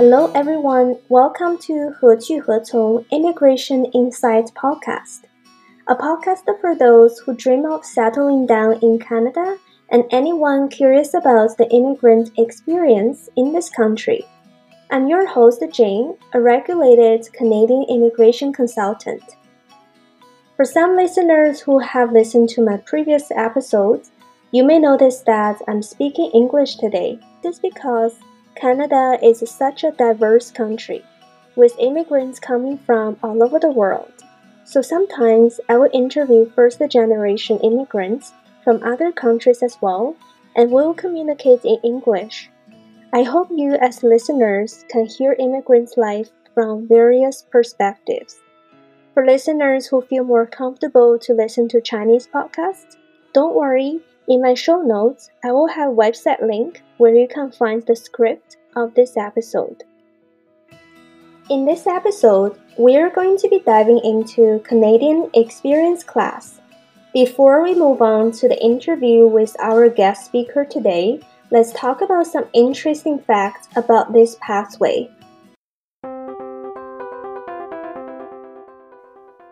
Hello, everyone. Welcome to 何去何从 Immigration Insights podcast, a podcast for those who dream of settling down in Canada and anyone curious about the immigrant experience in this country. I'm your host, Jane, a regulated Canadian immigration consultant. For some listeners who have listened to my previous episodes, you may notice that I'm speaking English today. This because Canada is such a diverse country, with immigrants coming from all over the world. So sometimes I will interview first generation immigrants from other countries as well, and we will communicate in English. I hope you, as listeners, can hear immigrants' life from various perspectives. For listeners who feel more comfortable to listen to Chinese podcasts, don't worry, in my show notes, I will have website link where you can find the script of this episode. In this episode, we are going to be diving into Canadian Experience class. Before we move on to the interview with our guest speaker today, let's talk about some interesting facts about this pathway.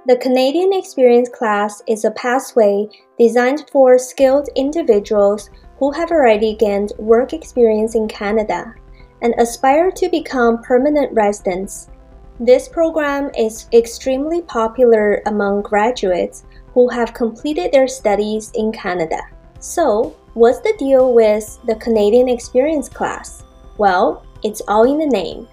The Canadian Experience class is a pathway designed for skilled individuals who have already gained work experience in Canada and aspire to become permanent residents. This program is extremely popular among graduates who have completed their studies in Canada. So, what's the deal with the Canadian Experience class? Well, it's all in the name.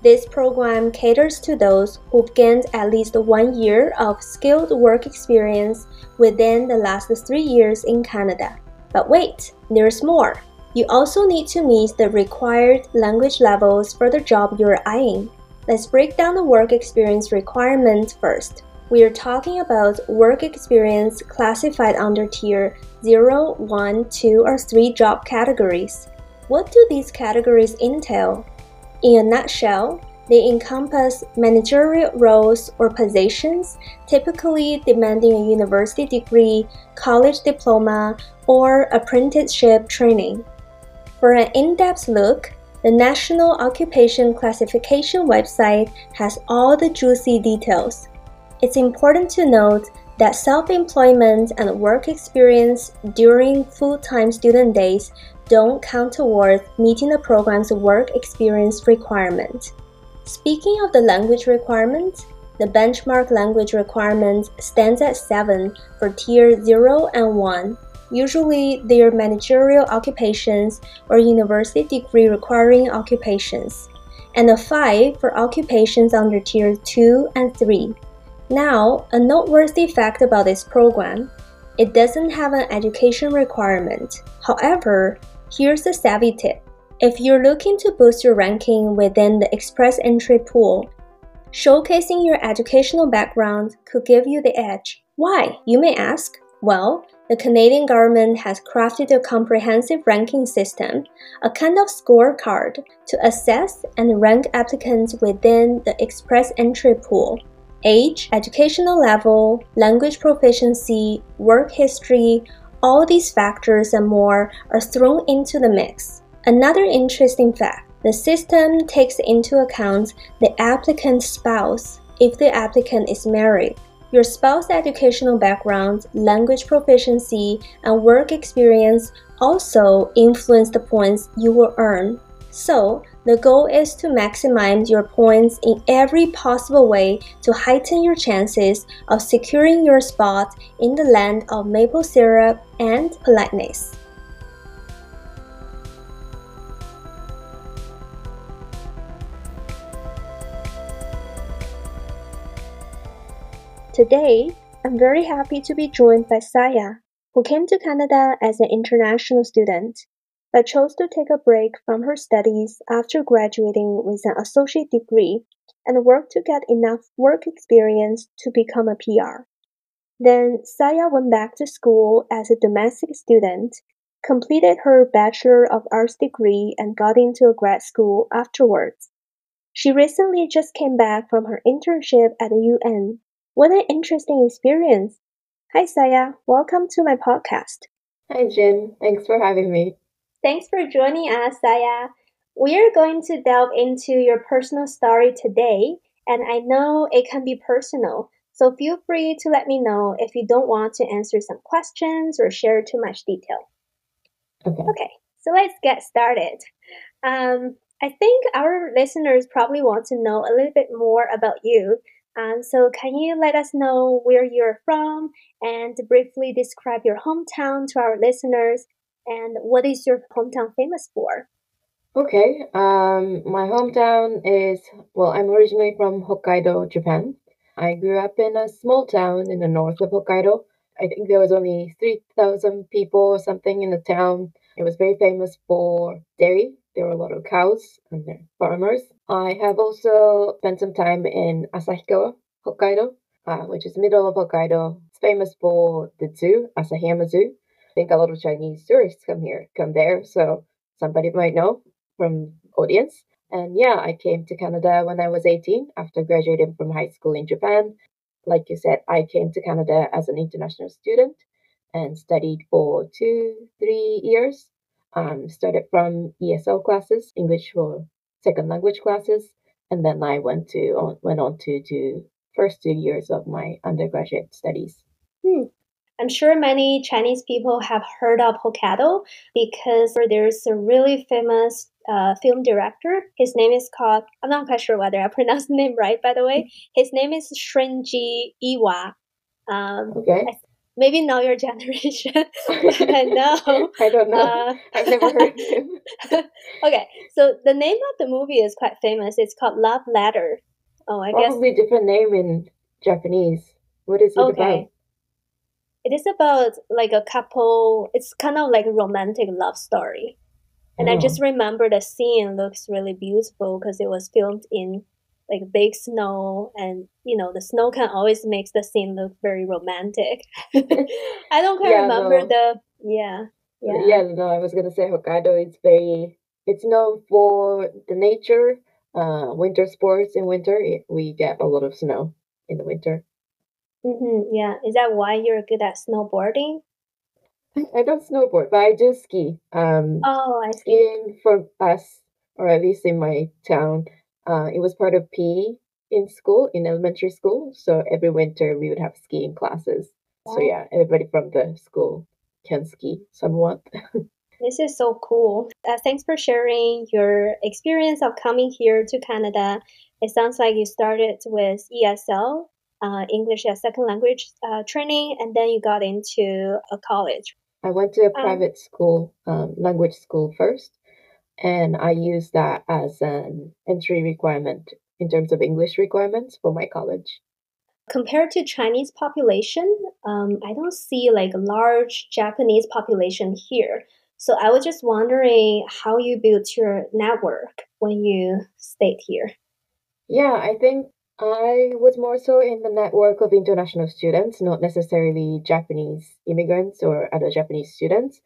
This program caters to those who've gained at least one year of skilled work experience within the last three years in Canada. But wait, there's more. You also need to meet the required language levels for the job you're eyeing. Let's break down the work experience requirement first. We are talking about work experience classified under tier 0, 1, 2, or 3 job categories. What do these categories entail? In a nutshell, they encompass managerial roles or positions, typically demanding a university degree, college diploma, or apprenticeship training. For an in depth look, the National Occupation Classification website has all the juicy details. It's important to note that self employment and work experience during full time student days don't count towards meeting the program's work experience requirement. Speaking of the language requirement, the benchmark language requirement stands at 7 for tier 0 and 1. Usually, they are managerial occupations or university degree requiring occupations, and a 5 for occupations under tier 2 and 3. Now, a noteworthy fact about this program it doesn't have an education requirement. However, Here's a savvy tip. If you're looking to boost your ranking within the express entry pool, showcasing your educational background could give you the edge. Why, you may ask? Well, the Canadian government has crafted a comprehensive ranking system, a kind of scorecard, to assess and rank applicants within the express entry pool. Age, educational level, language proficiency, work history, all these factors and more are thrown into the mix. Another interesting fact the system takes into account the applicant's spouse if the applicant is married. Your spouse's educational background, language proficiency, and work experience also influence the points you will earn. So, the goal is to maximize your points in every possible way to heighten your chances of securing your spot in the land of maple syrup and politeness. Today, I'm very happy to be joined by Saya, who came to Canada as an international student but chose to take a break from her studies after graduating with an associate degree and work to get enough work experience to become a PR. Then Saya went back to school as a domestic student, completed her Bachelor of Arts degree, and got into a grad school afterwards. She recently just came back from her internship at the UN. What an interesting experience! Hi, Saya. Welcome to my podcast. Hi, Jin. Thanks for having me. Thanks for joining us, Saya. we are going to delve into your personal story today, and I know it can be personal. So feel free to let me know if you don't want to answer some questions or share too much detail. Okay. Okay, so let's get started. Um, I think our listeners probably want to know a little bit more about you. Um, so, can you let us know where you're from and briefly describe your hometown to our listeners? And what is your hometown famous for? Okay. Um, my hometown is, well, I'm originally from Hokkaido, Japan. I grew up in a small town in the north of Hokkaido. I think there was only 3,000 people or something in the town. It was very famous for dairy. There were a lot of cows and farmers. I have also spent some time in Asahikawa, Hokkaido, uh, which is middle of Hokkaido. It's famous for the zoo, Asahiyama Zoo. Think a lot of Chinese tourists come here, come there, so somebody might know from audience. And yeah, I came to Canada when I was 18 after graduating from high school in Japan. Like you said, I came to Canada as an international student and studied for two, three years. Um, started from ESL classes, English for second language classes, and then I went to on, went on to do first two years of my undergraduate studies. Hmm. I'm sure many Chinese people have heard of Hokkaido because there's a really famous uh, film director. His name is called, I'm not quite sure whether I pronounced the name right, by the way. His name is Shunji Iwai. Um, okay. Maybe not your generation, I know. I don't know. Uh, I've never heard him. okay, so the name of the movie is quite famous. It's called Love Letter. Oh, I Probably guess. Probably a different name in Japanese. What is it okay. about? It is about like a couple. It's kind of like a romantic love story, and oh. I just remember the scene looks really beautiful because it was filmed in like big snow and you know the snow can always makes the scene look very romantic i don't quite yeah, remember no. the yeah yeah yeah no i was gonna say hokkaido is very it's known for the nature uh winter sports in winter we get a lot of snow in the winter mm-hmm, yeah is that why you're good at snowboarding i don't snowboard but i do ski um oh i see. skiing for us or at least in my town uh, it was part of PE in school, in elementary school. So every winter we would have skiing classes. So yeah, everybody from the school can ski somewhat. this is so cool. Uh, thanks for sharing your experience of coming here to Canada. It sounds like you started with ESL, uh, English as second language uh, training, and then you got into a college. I went to a um, private um, school, um, language school first, and I used that as an entry requirement in terms of English requirements for my college. Compared to Chinese population, um, I don't see like a large Japanese population here. So I was just wondering how you built your network when you stayed here. Yeah, I think I was more so in the network of international students, not necessarily Japanese immigrants or other Japanese students.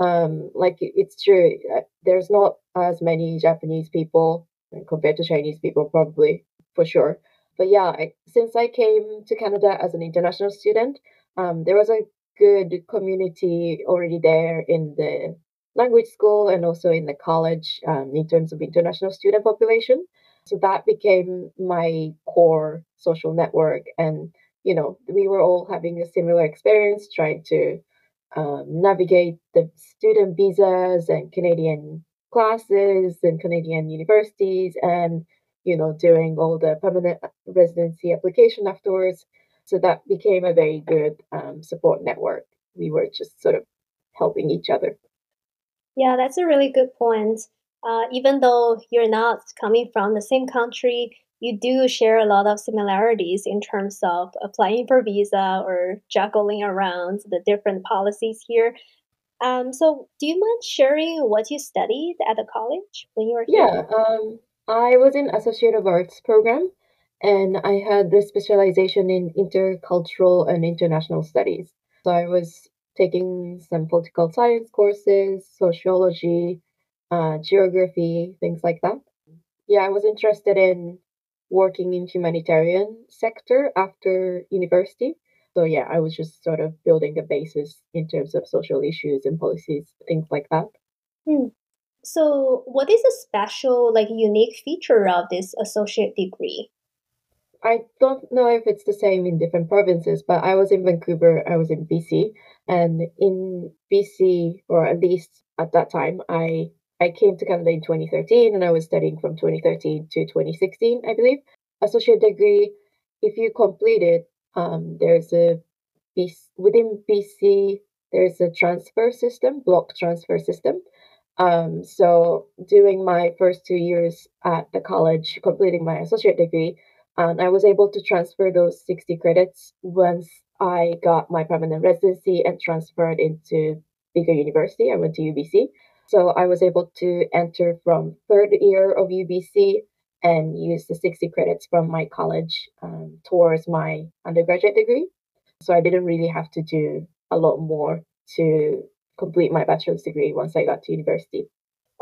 Um like it's true uh, there's not as many japanese people compared to chinese people probably for sure. But yeah I, since i came to canada as an international student um there was a good community already there in the language school and also in the college um, in terms of international student population so that became my core social network and you know we were all having a similar experience trying to um, navigate the student visas and Canadian classes and Canadian universities and you know doing all the permanent residency application afterwards. So that became a very good um, support network. We were just sort of helping each other. Yeah, that's a really good point. Uh, even though you're not coming from the same country, you do share a lot of similarities in terms of applying for visa or juggling around the different policies here. Um, so, do you mind sharing what you studied at the college when you were here? Yeah, um, I was in Associate of Arts program, and I had the specialization in intercultural and international studies. So I was taking some political science courses, sociology, uh, geography, things like that. Yeah, I was interested in working in humanitarian sector after university. So yeah, I was just sort of building a basis in terms of social issues and policies, things like that. Hmm. So, what is a special, like, unique feature of this associate degree? I don't know if it's the same in different provinces, but I was in Vancouver, I was in BC, and in BC, or at least at that time, I I came to Canada in 2013 and I was studying from 2013 to 2016, I believe. Associate degree, if you complete it, um, there's a within BC, there's a transfer system, block transfer system. Um, so doing my first two years at the college, completing my associate degree, and I was able to transfer those 60 credits once I got my permanent residency and transferred into bigger university. I went to UBC. So I was able to enter from third year of UBC and use the 60 credits from my college um, towards my undergraduate degree. So I didn't really have to do a lot more to complete my bachelor's degree once I got to university.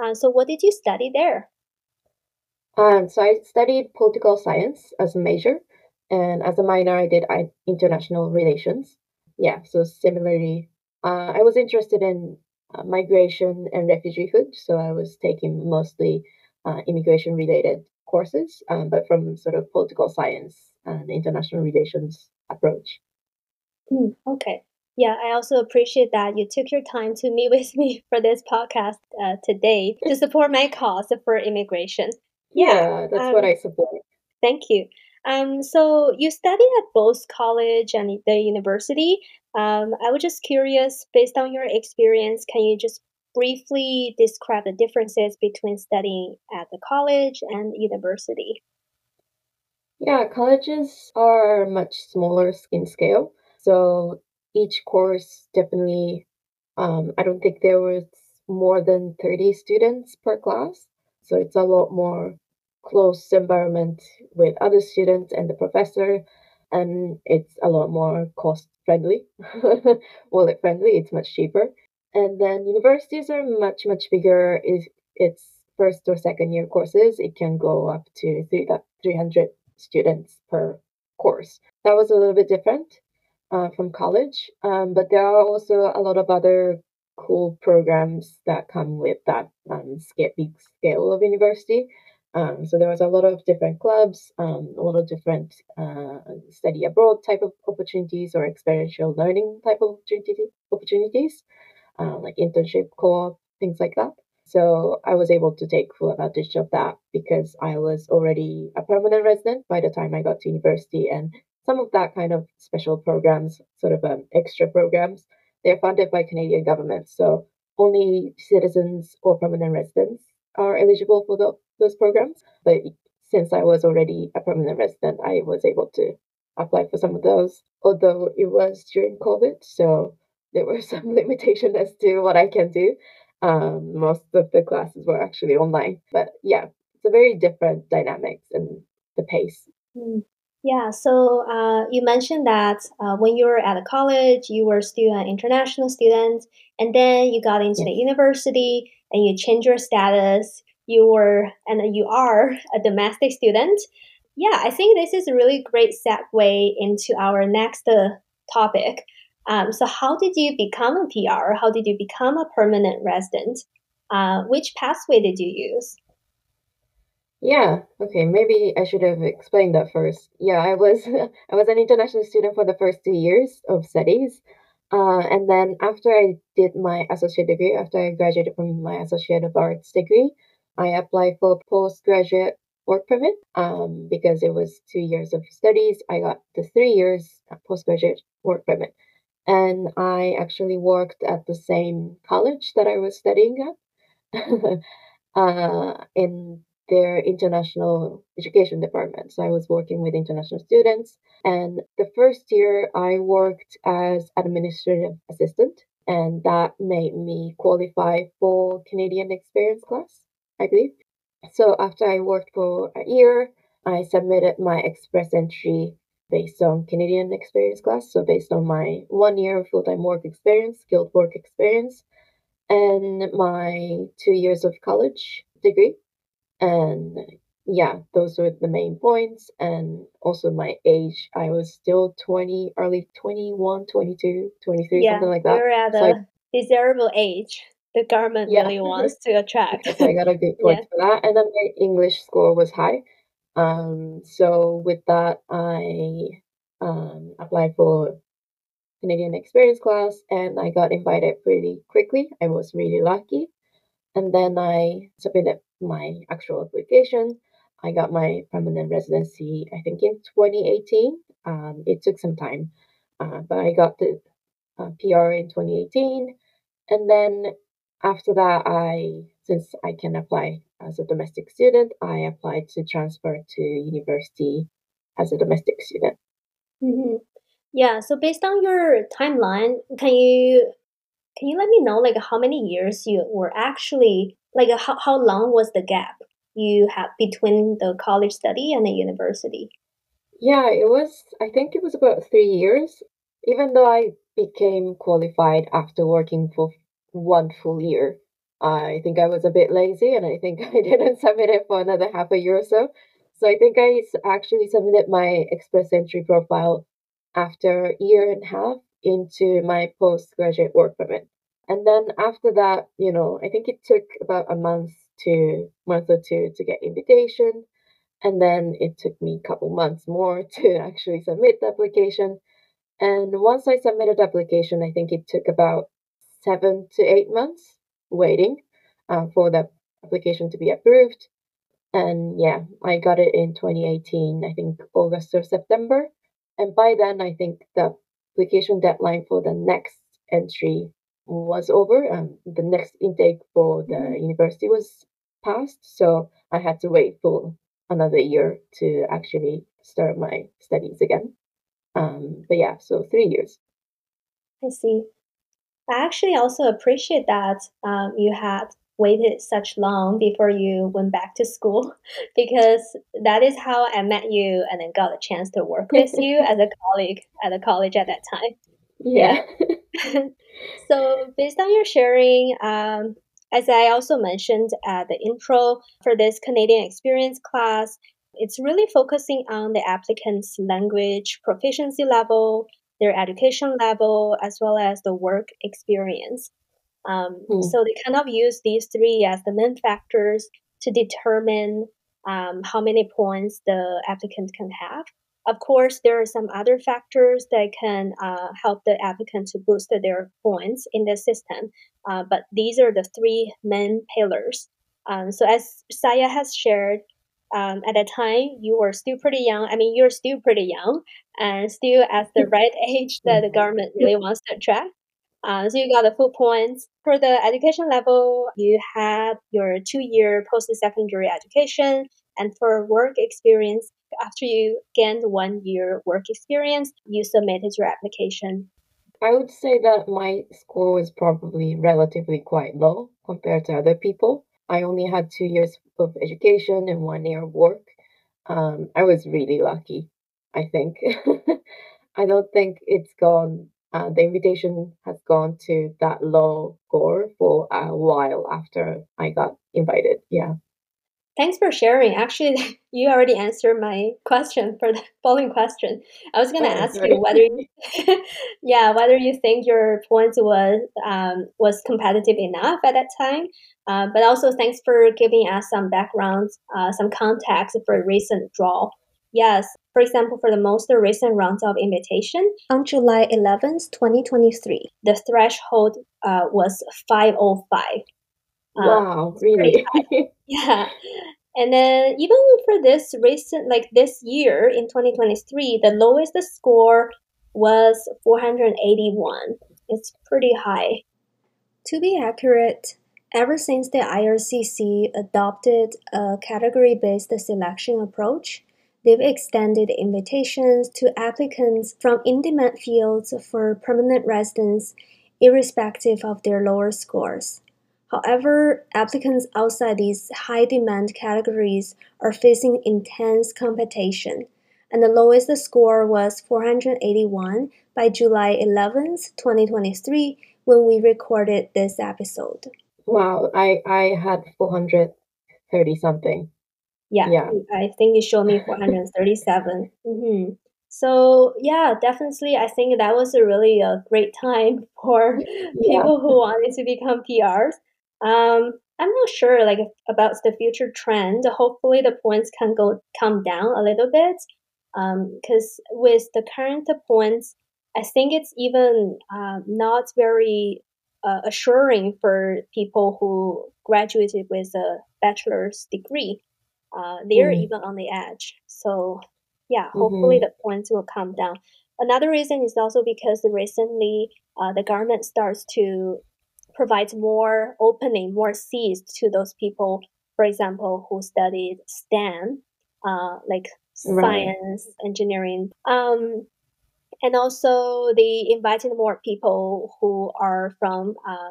Uh, so, what did you study there? Um, so I studied political science as a major, and as a minor, I did international relations. Yeah, so similarly, uh, I was interested in uh, migration and refugeehood, so I was taking mostly uh, immigration related courses, um, but from sort of political science and international relations approach. Mm, okay. Yeah, I also appreciate that you took your time to meet with me for this podcast uh, today to support my cause for immigration. Yeah, that's um, what I support. Thank you. Um, so you studied at both college and the university. Um, I was just curious, based on your experience, can you just briefly describe the differences between studying at the college and university? Yeah, colleges are much smaller in scale. So each course definitely, um, I don't think there was more than 30 students per class. So it's a lot more close environment with other students and the professor, and it's a lot more cost friendly, wallet friendly. It's much cheaper. And then universities are much much bigger. If it's first or second year courses, it can go up to 300 students per course. That was a little bit different uh, from college, um, but there are also a lot of other cool programs that come with that um, scale, big scale of university. Um, so there was a lot of different clubs, um, a lot of different uh, study abroad type of opportunities or experiential learning type of opportunity, opportunities, uh, like internship, co-op, things like that. So I was able to take full advantage of that because I was already a permanent resident by the time I got to university, and some of that kind of special programs, sort of um, extra programs, they're funded by Canadian government. So only citizens or permanent residents are eligible for the those programs. But since I was already a permanent resident, I was able to apply for some of those, although it was during COVID. So there were some limitation as to what I can do. Um, most of the classes were actually online. But yeah, it's a very different dynamics and the pace. Mm. Yeah, so uh, you mentioned that uh, when you were at a college, you were still an international student, and then you got into yes. the university and you change your status you were and you are a domestic student. Yeah, I think this is a really great segue into our next uh, topic. Um, so, how did you become a PR? How did you become a permanent resident? Uh, which pathway did you use? Yeah, okay, maybe I should have explained that first. Yeah, I was I was an international student for the first two years of studies. Uh, and then after I did my associate degree, after I graduated from my associate of arts degree, I applied for postgraduate work permit um, because it was two years of studies. I got the three years postgraduate work permit. And I actually worked at the same college that I was studying at uh, in their international education department. So I was working with international students. And the first year, I worked as administrative assistant, and that made me qualify for Canadian experience class. I believe. So after I worked for a year, I submitted my express entry based on Canadian experience class. So based on my one year of full time work experience, skilled work experience, and my two years of college degree. And yeah, those were the main points. And also my age, I was still 20, early 21, 22, 23, yeah, something like that. You're at so a I, desirable age. the government Yeah. really wants to attract. So I got a good point Yeah. for that. And then my English score was high. Um, so with that, I um, applied for Canadian experience class and I got invited pretty quickly. I was really lucky. And then I submitted my actual application. I got my permanent residency, I think in 2018. Um, it took some time, uh, but I got the uh, PR in 2018. And then after that, I, since I can apply as a domestic student, I applied to transfer to university as a domestic student. hmm Yeah, so based on your timeline, can you can you let me know like how many years you were actually like uh, how, how long was the gap you had between the college study and the university? Yeah, it was, I think it was about three years, even though I became qualified after working for one full year. I think I was a bit lazy and I think I didn't submit it for another half a year or so. So I think i actually submitted my express entry profile after a year and a half into my postgraduate work permit. And then after that, you know, I think it took about a month to month or two to get invitation. And then it took me a couple months more to actually submit the application. And once I submitted the application, I think it took about seven to eight months waiting uh, for the application to be approved. And yeah, I got it in 2018, I think August or September. And by then, I think the application deadline for the next entry was over. and the next intake for the Mhm. university was passed. So I had to wait for another year to actually start my studies again. Um, but yeah, so three years. I see. I actually also appreciate that um, you had waited such long before you went back to school because that is how I met you and then got a chance to work with you as a colleague at the college at that time. Yeah. so, based on your sharing, um, as I also mentioned at the intro for this Canadian experience class, it's really focusing on the applicant's language proficiency level, their education level, as well as the work experience. Um, Hmm. so they kind of use these three as the main factors to determine um, how many points the applicant can have. Of course, there are some other factors that can uh, help the applicant to boost their points in the system, uh, but these are the three main pillars. Um, so, as Saya has shared, um, at that time you were still pretty young. I mean, you're still pretty young and still at the right age that the government really wants to attract. Uh, so you got the full points. For the education level, you had your two-year post-secondary education, and for work experience, after you gained one year work experience, you submitted your application. I would say that my score was probably relatively quite low compared to other people. I only had two years of education and one year of work. Um, I was really lucky, I think. I don't think it's gone, uh, the invitation has gone to that low score for a while after I got invited. Yeah. Thanks for sharing. Actually, you already answered my question for the following question. I was going to Oh, ask you whether you, yeah, whether you think your points was um, was competitive enough at that time. Uh, but also, thanks for giving us some background, uh, some context for a recent draw. Yes, for example, for the most recent rounds of invitation on July 11th, 2023, the threshold uh, was 505. Uh, Wow, pretty really? yeah. And then even for this recent, like this year in 2023, the lowest score was 481. It's pretty high. To be accurate, ever since the IRCC adopted a category based selection approach, they've extended invitations to applicants from in demand fields for permanent residence, irrespective of their lower scores. However, applicants outside these high demand categories are facing intense competition, and the lowest score was 481 by July 11th, 2023, when we recorded this episode. Wow, I I had 430 something. Yeah, Yeah. I think it showed me 437. hmm So yeah, definitely, I think that was a really a uh, great time for Yeah. people who wanted to become PRs. Um, I'm not sure like about the future trend. Hopefully, the points can go come down a little bit. Because um, with the current points, I think it's even uh, not very uh, assuring for people who graduated with a bachelor's degree. Uh, they're Mm. even on the edge. So yeah, hopefully Mm-hmm. the points will come down. Another reason is also because recently uh, the government starts to provide more opening, more seats to those people, for example, who studied STEM, uh, like Right. science, engineering. Um, and also they invited more people who are from uh,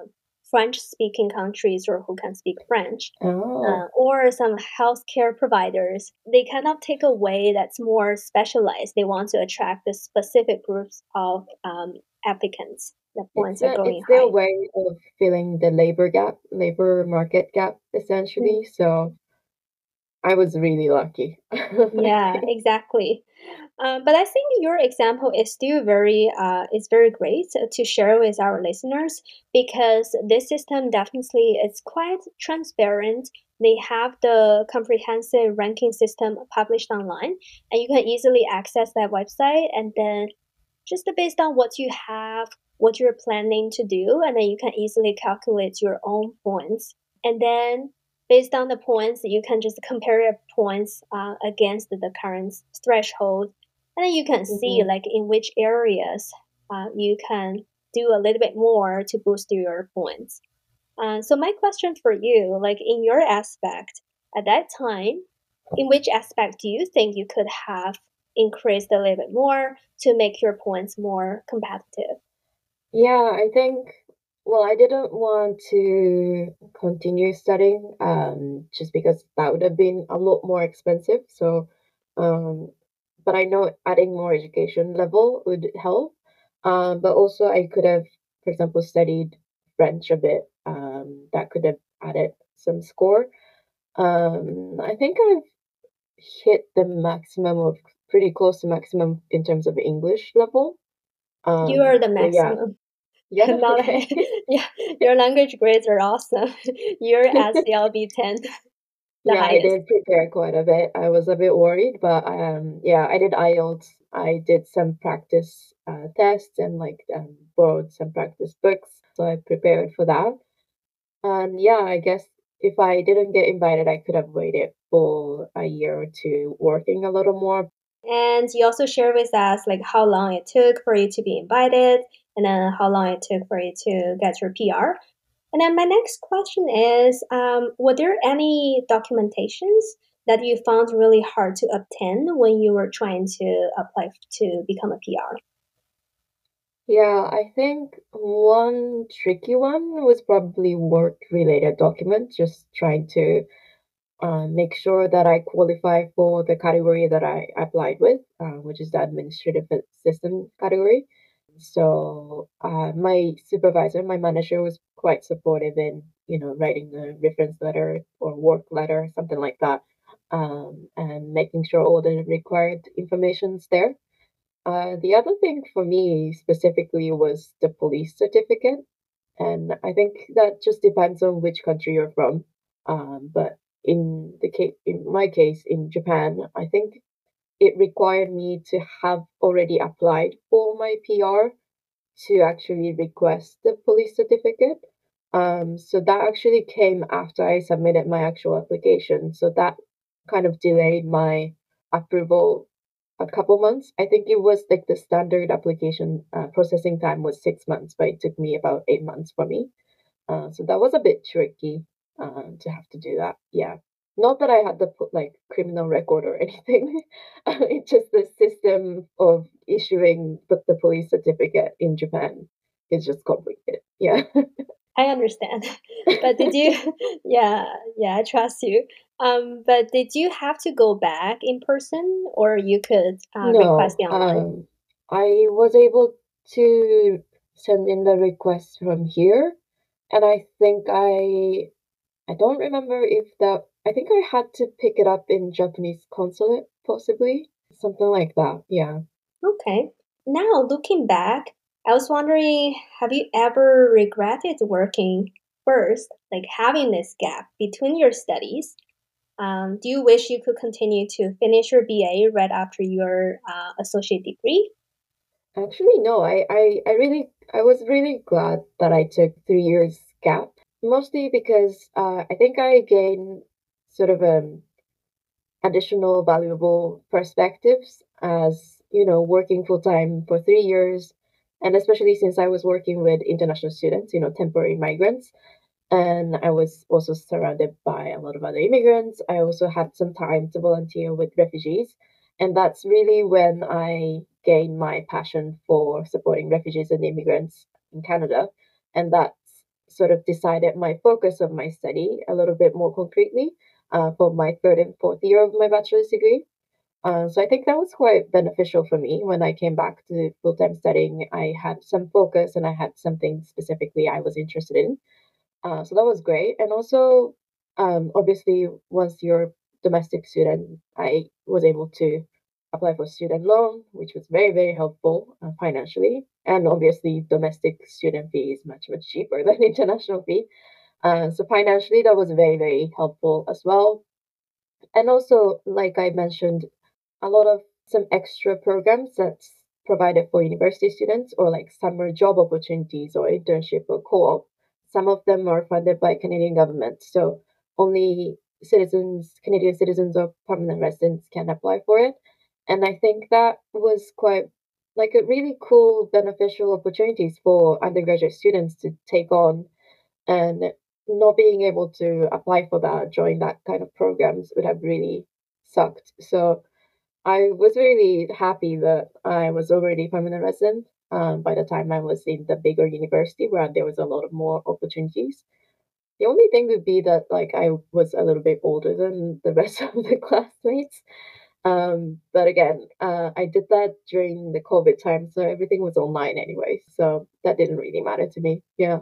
French speaking countries or who can speak French. Uh, Oh. or some healthcare providers, they kind of take a way that's more specialized. They want to attract the specific groups of um, applicants. The It's points are going it's their way of filling the labor gap, labor market gap, essentially. So I was really lucky, Yeah, exactly. Um, but I think your example is still very uh, is very great to share with our listeners because this system definitely is quite transparent. They have the comprehensive ranking system published online, and you can easily access that website. And then just based on what you have, what you're planning to do, and then you can easily calculate your own points. And then based on the points, you can just compare your points uh, against the current threshold, and then you can see hmm like in which areas uh, you can do a little bit more to boost your points. Uh, so my question for you, like in your aspect at that time, in which aspect do you think you could have increased a little bit more to make your points more competitive? Yeah, I think, well, I didn't want to continue studying, um, just because that would have been a lot more expensive. So, um, but I know adding more education level would help. Um, but also I could have, for example, studied French a bit. Um, that could have added some score. Um, I think I've hit the maximum of pretty close to maximum in terms of English level. You are Um, the maximum. Yeah, Not, yeah, your language grades are awesome. You're at CLB 10, the Yeah, I did prepare quite a bit. I was a bit worried, but um, yeah, I did IELTS. I did some practice uh, tests and like um, borrowed some practice books, so I prepared for that. And yeah, I guess if I didn't get invited, I could have waited for a year or two working a little more. And you also share with us like how long it took for you to be invited and then how long it took for you to get your PR. And then my next question is, um, were there any documentations that you found really hard to obtain when you were trying to apply to become a PR? Yeah, I think one tricky one was probably work-related documents, just trying to uh, make sure that I qualify for the category that I applied with, uh, which is the administrative assistant category. So uh, my supervisor, my manager, was quite supportive in you know writing the reference letter or work letter, something like that, um, and making sure all the required information's there. Uh, the other thing for me specifically was the police certificate, and I think that just depends on which country you're from. Um, but in the case, in my case, in Japan, I think it required me to have already applied for my PR to actually request the police certificate. Um, so that actually came after I submitted my actual application. So that kind of delayed my approval a couple months. I think it was like the standard application uh, processing time was six months, but it took me about eight months for me. Uh, so that was a bit tricky uh, to have to do that. Yeah. Not that I had the put like criminal record or anything. it's just the system of issuing the, the police certificate in Japan is just complicated. Yeah. I understand. But did you, yeah, yeah, I trust you. Um, but did you have to go back in person or you could uh, request No, it online? um, I was able to send in the request from here, and I think I I don't remember if that I think I had to pick it up in Japanese consulate, possibly. Something like that. Yeah. Okay. Now, looking back, I was wondering have you ever regretted working first, like having this gap between your studies? Um, do you wish you could continue to finish your BA right after your uh, associate degree? Actually, no, I, I, I really, I was really glad that I took three years gap, mostly because uh, I think I gained sort of um, additional valuable perspectives as, you know, working full time for three years, and especially since I was working with international students, you know, temporary migrants, and I was also surrounded by a lot of other immigrants. I also had some time to volunteer with refugees, and that's really when I gained my passion for supporting refugees and immigrants in Canada, and that's sort of decided my focus of my study a little bit more concretely uh, for my third and fourth year of my bachelor's degree. Uh, so I think that was quite beneficial for me when I came back to full time studying. I had some focus and I had something specifically I was interested in. Uh, so that was great. And also, um, obviously, once you're a domestic student, I was able to apply for student loan, which was very, very helpful uh, financially. And obviously, domestic student fee is much, much cheaper than international fee. Uh, so financially, that was very, very helpful as well. And also, like I mentioned, a lot of some extra programs that's provided for university students or like summer job opportunities or internship or co-op some of them are funded by Canadian government, so only citizens, Canadian citizens or permanent residents can apply for it. And I think that was quite like a really cool, beneficial opportunities for undergraduate students to take on and not being able to apply for that, join that kind of programs would have really sucked. So I was really happy that I was already permanent resident um, by the time I was in the bigger university where there was a lot of more opportunities. The only thing would be that like I was a little bit older than the rest of the classmates. Um, but again, uh, I did that during the COVID time, so everything was online anyway. So that didn't really matter to me. Yeah.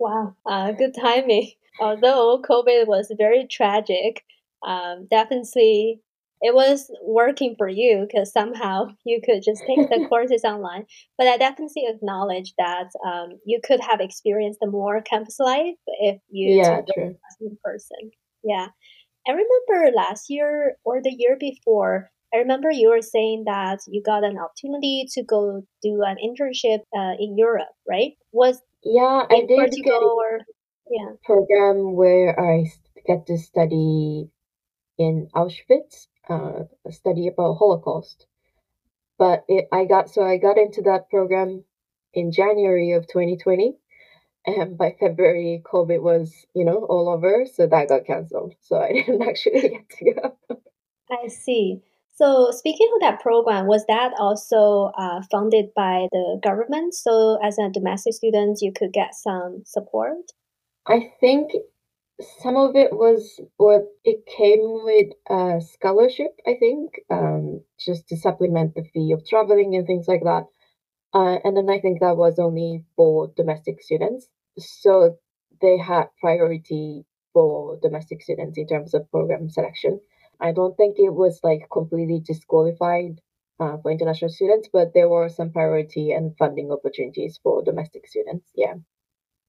Wow, uh, good timing. Although COVID was very tragic, um, definitely it was working for you because somehow you could just take the courses online. But I definitely acknowledge that um, you could have experienced more campus life if you Yeah, took true. in person. Yeah. I remember last year or the year before, I remember you were saying that you got an opportunity to go do an internship uh, in Europe, right? Was Yeah, I in did get Portugal or yeah. a program where I s- get to study in Auschwitz, uh, a study about Holocaust. But it, I got so I got into that program in January of 2020, and by February, COVID was, you know, all over, so that got canceled. So I didn't actually get to go. I see. So, speaking of that program, was that also uh, funded by the government? So, as a domestic student, you could get some support? I think some of it was, or it came with a scholarship, I think, um, just to supplement the fee of traveling and things like that. Uh, and then I think that was only for domestic students. So they had priority for domestic students in terms of program selection. I don't think it was like completely disqualified uh, for international students, but there were some priority and funding opportunities for domestic students. Yeah.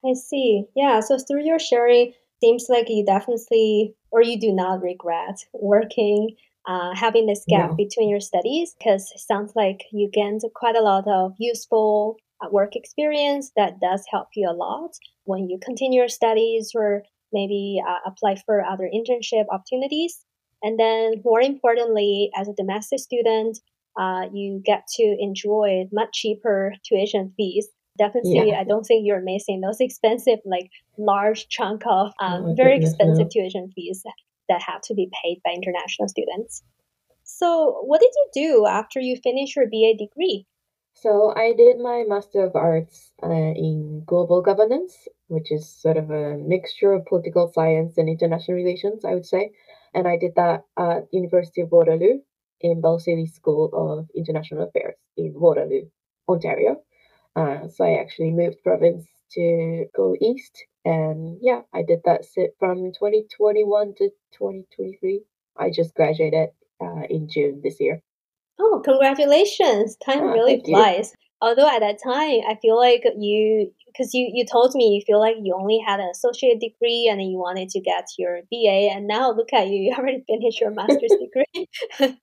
I see. Yeah. So, through your sharing, seems like you definitely, or you do not regret working, uh, having this gap No. between your studies, because it sounds like you gained quite a lot of useful uh, work experience that does help you a lot when you continue your studies or maybe uh, apply for other internship opportunities. And then, more importantly, as a domestic student, uh, you get to enjoy much cheaper tuition fees definitely Yeah. i don't think you're missing those expensive like large chunk of Oh um, my very goodness, expensive no. tuition fees that have to be paid by international students so what did you do after you finished your ba degree So I did my Master of Arts uh, in Global Governance, which is sort of a mixture of political science and international relations, I would say. And I did that at University of Waterloo in Balsillie School of International Affairs in Waterloo, Ontario. Uh, so I actually moved province to go east, and yeah, I did that sit from 2021 to 2023. I just graduated uh, in June this year. Oh, congratulations! Time Ah, really thank you. flies. Although at that time, I feel like you, because you you told me you feel like you only had an associate degree and then you wanted to get your BA, and now look at you, you already finished your master's degree.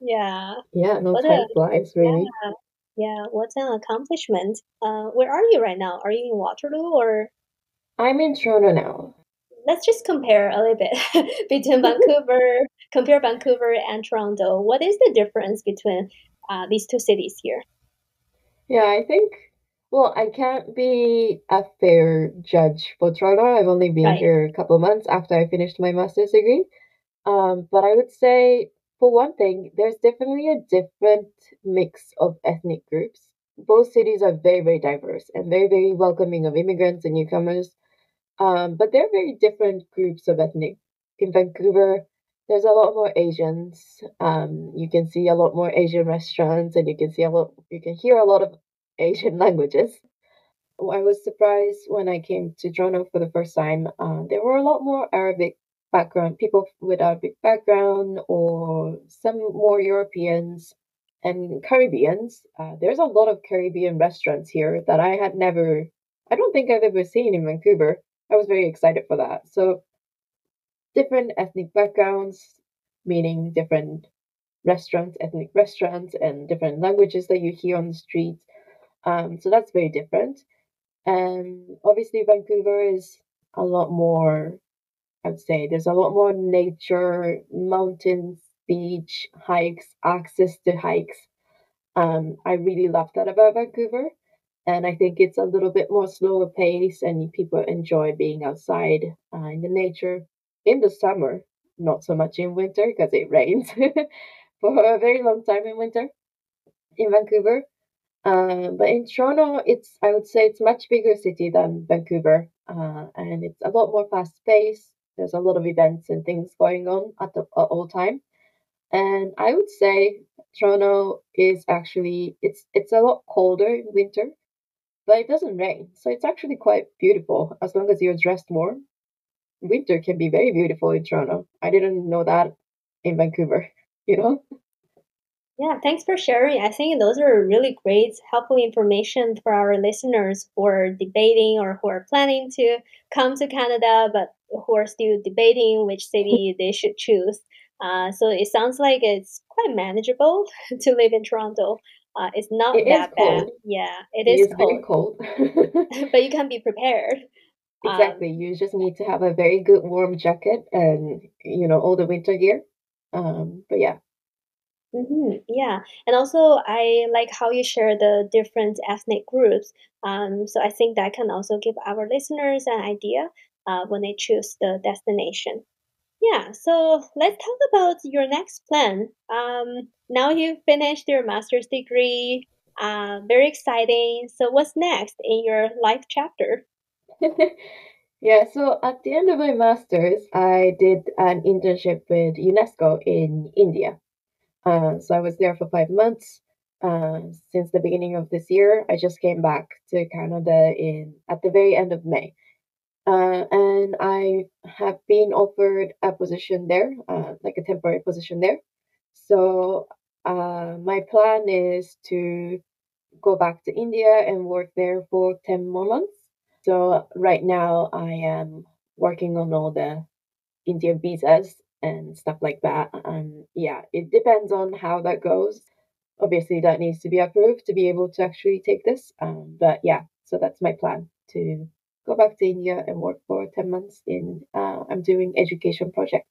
Yeah. Yeah, no, What time a flies, really. yeah, yeah, what an accomplishment. Uh, where are you right now? Are you in Waterloo or I'm in Toronto now. let's just compare a little bit between Vancouver, compare Vancouver and Toronto. What is the difference between uh, these two cities here? Yeah, I think, well, I can't be a fair judge for Toronto. I've only been Right. here a couple of months after I finished my master's degree. Um, but I would say, for one thing, there's definitely a different mix of ethnic groups. Both cities are very, very diverse and very, very welcoming of immigrants and newcomers. Um, but they're very different groups of ethnic. In Vancouver, there's a lot more Asians. Um, you can see a lot more Asian restaurants, and you can see a lot, you can hear a lot of Asian languages. I was surprised when I came to Toronto for the first time. Uh, there were a lot more Arabic background, people with Arabic background, or some more Europeans and Caribbeans. Uh, there's a lot of Caribbean restaurants here that I had never, I don't think I've ever seen in Vancouver. I was very excited for that. So, different ethnic backgrounds, meaning different restaurants, ethnic restaurants, and different languages that you hear on the streets. Um, so, that's very different. And obviously, Vancouver is a lot more, I would say, there's a lot more nature, mountains, beach, hikes, access to hikes. Um, I really love that about Vancouver. And I think it's a little bit more slower pace, and people enjoy being outside uh, in the nature in the summer, not so much in winter because it rains for a very long time in winter in Vancouver. Uh, but in Toronto, it's I would say it's much bigger city than Vancouver, uh, and it's a lot more fast paced. There's a lot of events and things going on at the at all time, and I would say Toronto is actually it's it's a lot colder in winter, but it doesn't rain, so it's actually quite beautiful as long as you're dressed warm. Winter can be very beautiful in Toronto. I didn't know that in Vancouver, you know? Yeah, thanks for sharing. I think those are really great, helpful information for our listeners who are debating or who are planning to come to Canada, but who are still debating which city they should choose. Uh, so it sounds like it's quite manageable to live in Toronto. Uh, it's not It that bad. cold. Yeah, it It is is very cold, cold. but you can be prepared. Um, Exactly. You just need to have a very good warm jacket and, you know, all the winter gear. Um, but yeah. Hmm yeah, and also I like how you share the different ethnic groups. Um, so I think that can also give our listeners an idea uh, when they choose the destination. Yeah, so let's talk about your next plan. Um, now you've finished your master's degree. Uh, very exciting. So what's next in your life chapter? Yeah, so at the end of my master's, I did an internship with UNESCO in India. Uh, so I was there for five months. Uh, since the beginning of this year, I just came back to Canada in at the very end of May. Uh, and I have been offered a position there, uh, like a temporary position there. So uh, my plan is to go back to India and work there for 10 more months. So right now I am working on all the Indian visas and stuff like that. And yeah, it depends on how that goes. Obviously, that needs to be approved to be able to actually take this. Um, but yeah, so that's my plan to go back to India and work for 10 months in, uh, I'm doing education projects.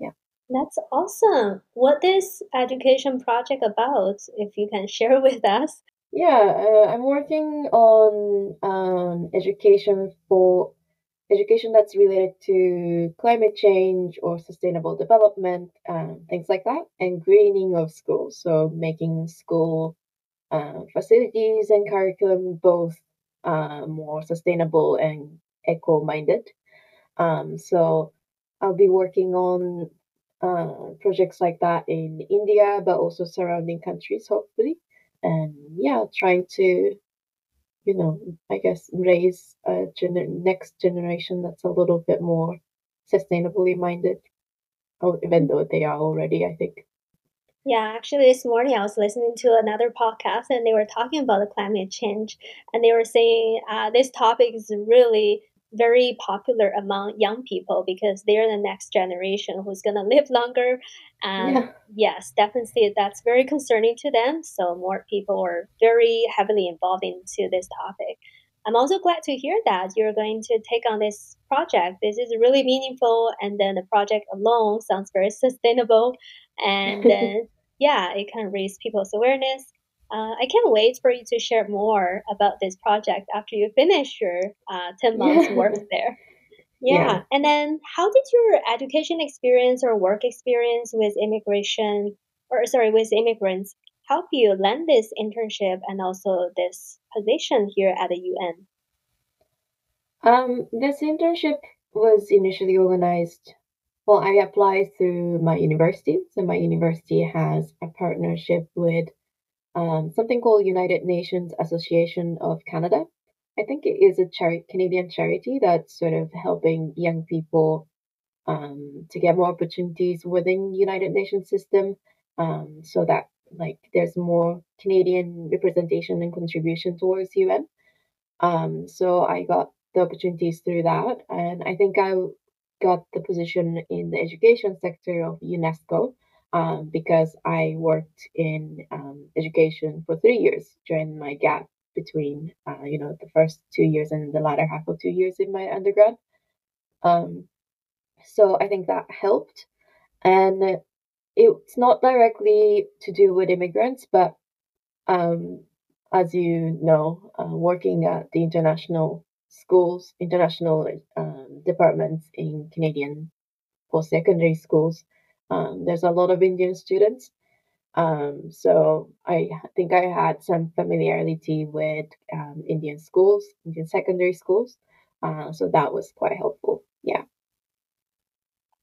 Yeah. That's awesome. What is education project about? If you can share with us. Yeah, uh, I'm working on um, education for education that's related to climate change or sustainable development, um, things like that, and greening of schools. So making school uh, facilities and curriculum both uh, more sustainable and eco-minded. Um, so I'll be working on uh, projects like that in India, but also surrounding countries, hopefully. And yeah, trying to, you know, I guess raise a gener- next generation that's a little bit more sustainably minded, oh, even though they are already, I think. Yeah, actually, this morning I was listening to another podcast and they were talking about the climate change, and they were saying uh, this topic is really very popular among young people because they're the next generation who's going to live longer. And Yeah. yes, definitely that's very concerning to them. So more people are very heavily involved into this topic. I'm also glad to hear that you're going to take on this project. This is really meaningful, and then the project alone sounds very sustainable. And then, yeah, it can raise people's awareness. Uh, I can't wait for you to share more about this project after you finish your uh, 10 months work there. Yeah. Yeah, and then how did your education experience or work experience with immigration, or sorry, with immigrants help you land this internship and also this position here at the UN? Um, this internship was initially organized. Well, I applied through my university. So my university has a partnership with um, something called United Nations Association of Canada. I think it is a Canadian charity that's sort of helping young people um, to get more opportunities within United Nations system, um, so that like there's more Canadian representation and contribution towards UN. Um, so I got the opportunities through that, and I think I got the position in the education sector of UNESCO um, because I worked in um, education for three years during my gap between, uh, you know, the first two years and the latter half of two years in my undergrad. Um, so I think that helped, and it's not directly to do with immigrants, but um, as you know, uh, working at the international schools, international um, departments in Canadian post secondary schools, um, there's a lot of Indian students. Um, so I think I had some familiarity with um, Indian schools, Indian secondary schools. Uh, so that was quite helpful. Yeah.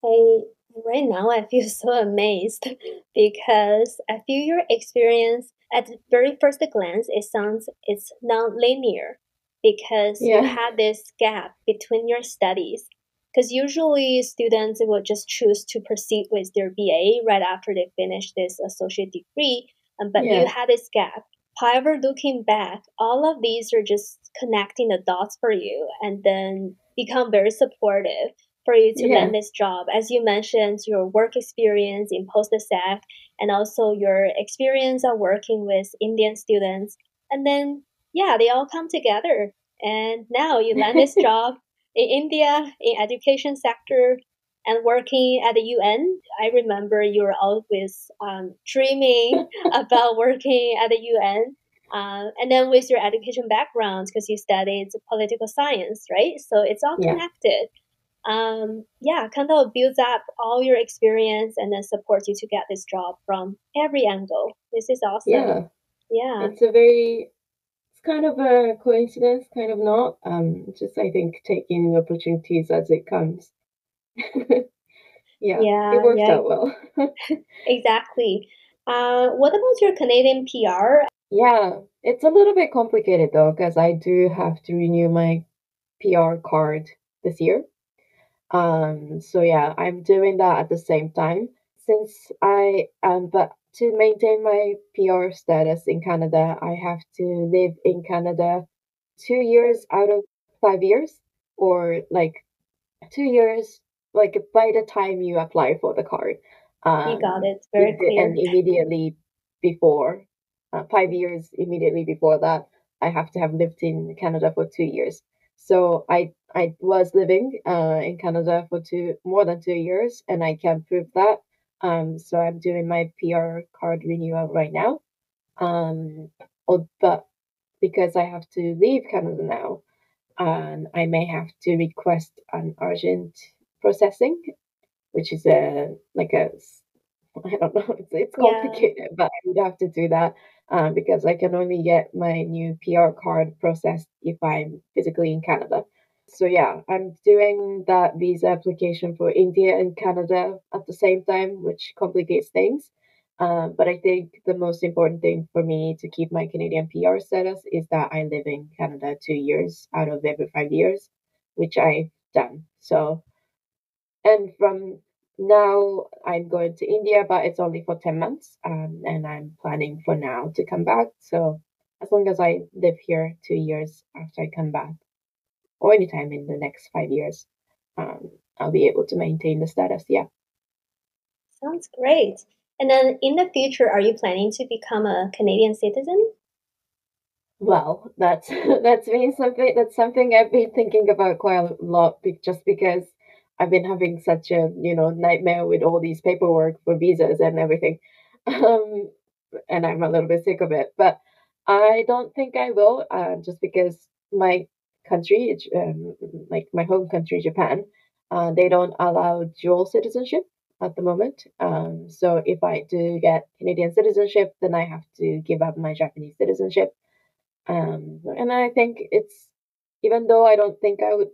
I right now I feel so amazed because I feel your experience at the very first glance it sounds it's non-linear because you had this gap between your studies. Because usually students will just choose to proceed with their BA right after they finish this associate degree, um, but you had this gap. However, looking back, all of these are just connecting the dots for you and then become very supportive for you to Yeah. land this job. As you mentioned, your work experience in post-sec and also your experience of working with Indian students. And then, yeah, they all come together. And now you land this job in India, in education sector, and working at the UN. I remember you were always um, dreaming about working at the UN. Uh, and then with your education background, because you studied political science, right? So it's all connected. Yeah. um, yeah, kind of builds up all your experience and then supports you to get this job from every angle. This is awesome. Yeah. Yeah. It's a very kind of a coincidence, kind of not. Um, just I think taking opportunities as it comes. yeah, Yeah, it worked yeah, out well. exactly. Uh, what about your Canadian PR? yeah, it's a little bit complicated though, because I do have to renew my PR card this year. Um, so yeah, I'm doing that at the same time. Since I um, but to maintain my PR status in Canada, I have to live in Canada two years out of five years, or like two years, like by the time you apply for the card. You got Um, it. Very it- clear. and immediately before, uh, five years immediately before that, I have to have lived in Canada for two years. So I I was living uh, in Canada for two more than two years, and I can prove that. Um, so I'm doing my PR card renewal right now. Um, oh, but because I have to leave Canada now, and I may have to request an urgent processing, which is a like a I don't know, it's it's Yeah. complicated, but I would have to do that um, because I can only get my new PR card processed if I'm physically in Canada. So yeah, I'm doing that visa application for India and Canada at the same time, which complicates things. Um, but I think the most important thing for me to keep my Canadian PR status is that I live in Canada two years out of every five years, which I've done. So, and from now I'm going to India, but it's only for 10 months. Um, and I'm planning for now to come back. So as long as I live here two years after I come back, or anytime in the next five years, um, I'll be able to maintain the status. Yeah. Sounds great. And then in the future, are you planning to become a Canadian citizen? Well, that's that's been something that's something I've been thinking about quite a lot, just because I've been having such a you know nightmare with all these paperwork for visas and everything, um, and I'm a little bit sick of it. But I don't think I will, uh, just because my country, um, like my home country, Japan, uh, they don't allow dual citizenship at the moment. Um, so if I do get Canadian citizenship, then I have to give up my Japanese citizenship. Um, and I think it's even though I don't think I would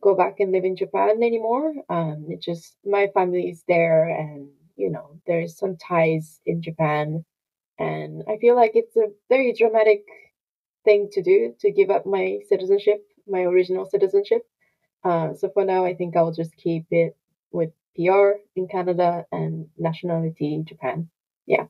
go back and live in Japan anymore. Um, it just my family is there, and you know there's some ties in Japan, and I feel like it's a very dramatic thing to do to give up my citizenship, my original citizenship. Uh, so for now, I think I'll just keep it with PR in Canada and nationality in Japan. Yeah.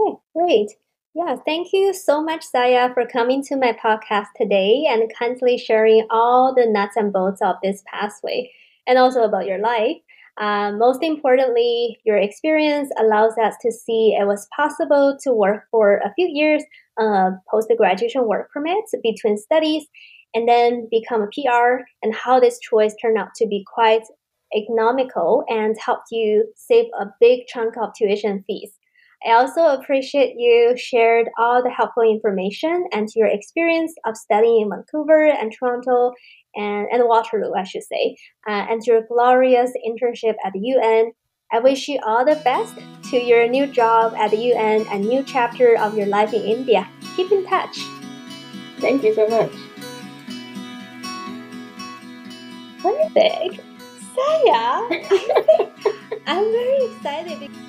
Okay, great. Yeah, thank you so much, Saya, for coming to my podcast today and kindly sharing all the nuts and bolts of this pathway and also about your life. Um, most importantly, your experience allows us to see it was possible to work for a few years uh, post graduation work permits between studies and then become a PR, and how this choice turned out to be quite economical and helped you save a big chunk of tuition fees. I also appreciate you shared all the helpful information and your experience of studying in Vancouver and Toronto and, and Waterloo, I should say, uh, and your glorious internship at the UN. I wish you all the best to your new job at the UN and new chapter of your life in India. Keep in touch. Thank you so much. Perfect. Saya, I'm very excited.